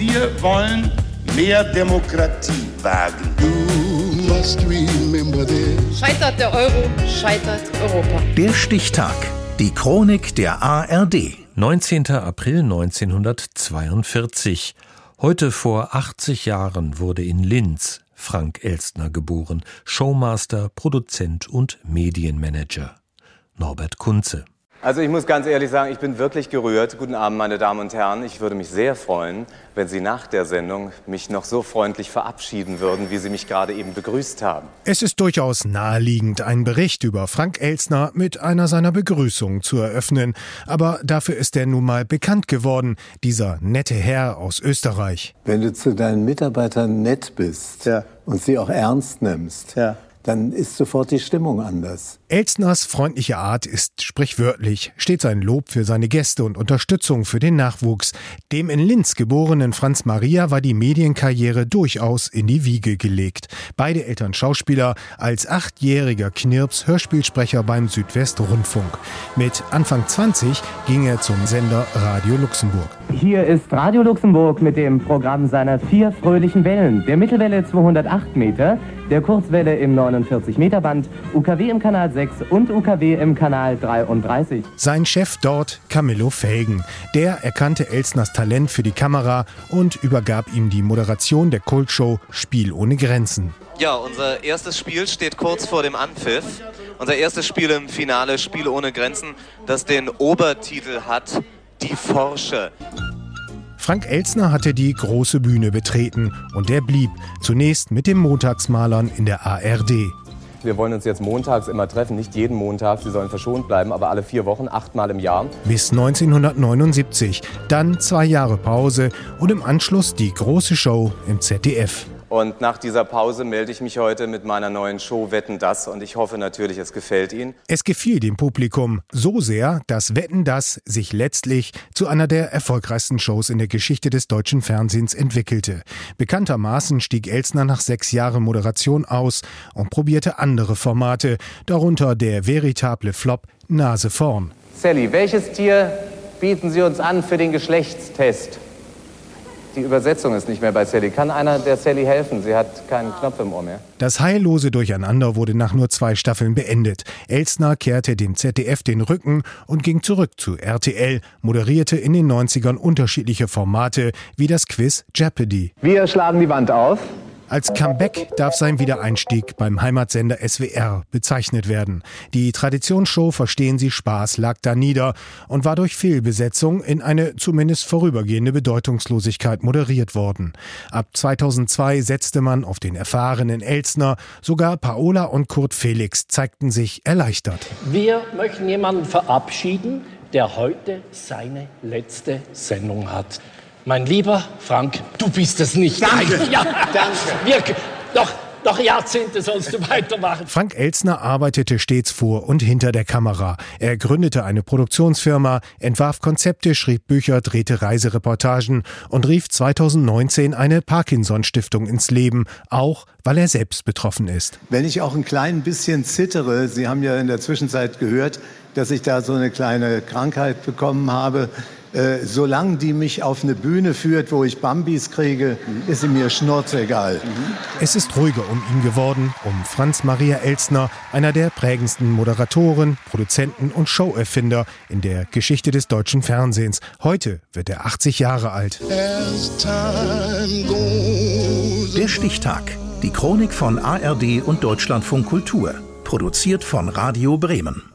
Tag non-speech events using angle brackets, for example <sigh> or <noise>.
Wir wollen mehr Demokratie wagen. Scheitert der Euro, scheitert Europa. Der Stichtag. Die Chronik der ARD. 19. April 1942. Heute vor 80 Jahren wurde in Linz Frank Elstner geboren, Showmaster, Produzent und Medienmanager. Norbert Kunze. Also ich muss ganz ehrlich sagen, ich bin wirklich gerührt. Guten Abend, meine Damen und Herren. Ich würde mich sehr freuen, wenn Sie nach der Sendung mich noch so freundlich verabschieden würden, wie Sie mich gerade eben begrüßt haben. Es ist durchaus naheliegend, einen Bericht über Frank Elsner mit einer seiner Begrüßungen zu eröffnen. Aber dafür ist er nun mal bekannt geworden, dieser nette Herr aus Österreich. Wenn du zu deinen Mitarbeitern nett bist ja. und sie auch ernst nimmst, ja dann ist sofort die Stimmung anders. Elstners freundliche Art ist sprichwörtlich, steht sein Lob für seine Gäste und Unterstützung für den Nachwuchs. Dem in Linz geborenen Franz Maria war die Medienkarriere durchaus in die Wiege gelegt. Beide Eltern Schauspieler, als achtjähriger Knirps Hörspielsprecher beim Südwestrundfunk. Mit Anfang 20 ging er zum Sender Radio Luxemburg. Hier ist Radio Luxemburg mit dem Programm seiner vier fröhlichen Wellen. Der Mittelwelle 208 Meter, der Kurzwelle im 49 Meter Band, UKW im Kanal 6 und UKW im Kanal 33. Sein Chef dort, Camillo Felgen. Der erkannte Elsners Talent für die Kamera und übergab ihm die Moderation der Kultshow Spiel ohne Grenzen. Ja, unser erstes Spiel steht kurz vor dem Anpfiff. Unser erstes Spiel im Finale Spiel ohne Grenzen, das den Obertitel hat Die Forscher. Frank Elsner hatte die große Bühne betreten und er blieb, zunächst mit den Montagsmalern in der ARD. Wir wollen uns jetzt montags immer treffen, nicht jeden Montag, sie sollen verschont bleiben, aber alle vier Wochen, achtmal im Jahr. Bis 1979, dann zwei Jahre Pause und im Anschluss die große Show im ZDF. Und nach dieser Pause melde ich mich heute mit meiner neuen Show Wetten das und ich hoffe natürlich, es gefällt Ihnen. Es gefiel dem Publikum so sehr, dass Wetten das sich letztlich zu einer der erfolgreichsten Shows in der Geschichte des deutschen Fernsehens entwickelte. Bekanntermaßen stieg Elsner nach sechs Jahren Moderation aus und probierte andere Formate, darunter der veritable Flop Nase vorn. Sally, welches Tier bieten Sie uns an für den Geschlechtstest? Die Übersetzung ist nicht mehr bei Sally. Kann einer der Sally helfen? Sie hat keinen Knopf im Ohr mehr. Das heillose Durcheinander wurde nach nur zwei Staffeln beendet. Elsner kehrte dem ZDF den Rücken und ging zurück zu RTL, moderierte in den 90ern unterschiedliche Formate wie das Quiz Jeopardy. Wir schlagen die Wand auf. Als Comeback darf sein Wiedereinstieg beim Heimatsender SWR bezeichnet werden. Die Traditionsshow Verstehen Sie Spaß lag da nieder und war durch Fehlbesetzung in eine zumindest vorübergehende Bedeutungslosigkeit moderiert worden. Ab 2002 setzte man auf den erfahrenen Elsner, sogar Paola und Kurt Felix zeigten sich erleichtert. Wir möchten jemanden verabschieden, der heute seine letzte Sendung hat. Mein lieber Frank, du bist es nicht. Danke. Nein, <laughs> ja, danke. Wir, doch, noch Jahrzehnte sollst du <laughs> weitermachen. Frank Elsner arbeitete stets vor und hinter der Kamera. Er gründete eine Produktionsfirma, entwarf Konzepte, schrieb Bücher, drehte Reisereportagen und rief 2019 eine Parkinson-Stiftung ins Leben, auch weil er selbst betroffen ist. Wenn ich auch ein klein bisschen zittere, Sie haben ja in der Zwischenzeit gehört, dass ich da so eine kleine Krankheit bekommen habe, äh, solange die mich auf eine Bühne führt, wo ich Bambis kriege, ist sie mir schnurzegal. Es ist ruhiger um ihn geworden, um Franz Maria Elsner, einer der prägendsten Moderatoren, Produzenten und Showerfinder in der Geschichte des deutschen Fernsehens. Heute wird er 80 Jahre alt. Der Stichtag. Die Chronik von ARD und Deutschlandfunk Kultur. Produziert von Radio Bremen.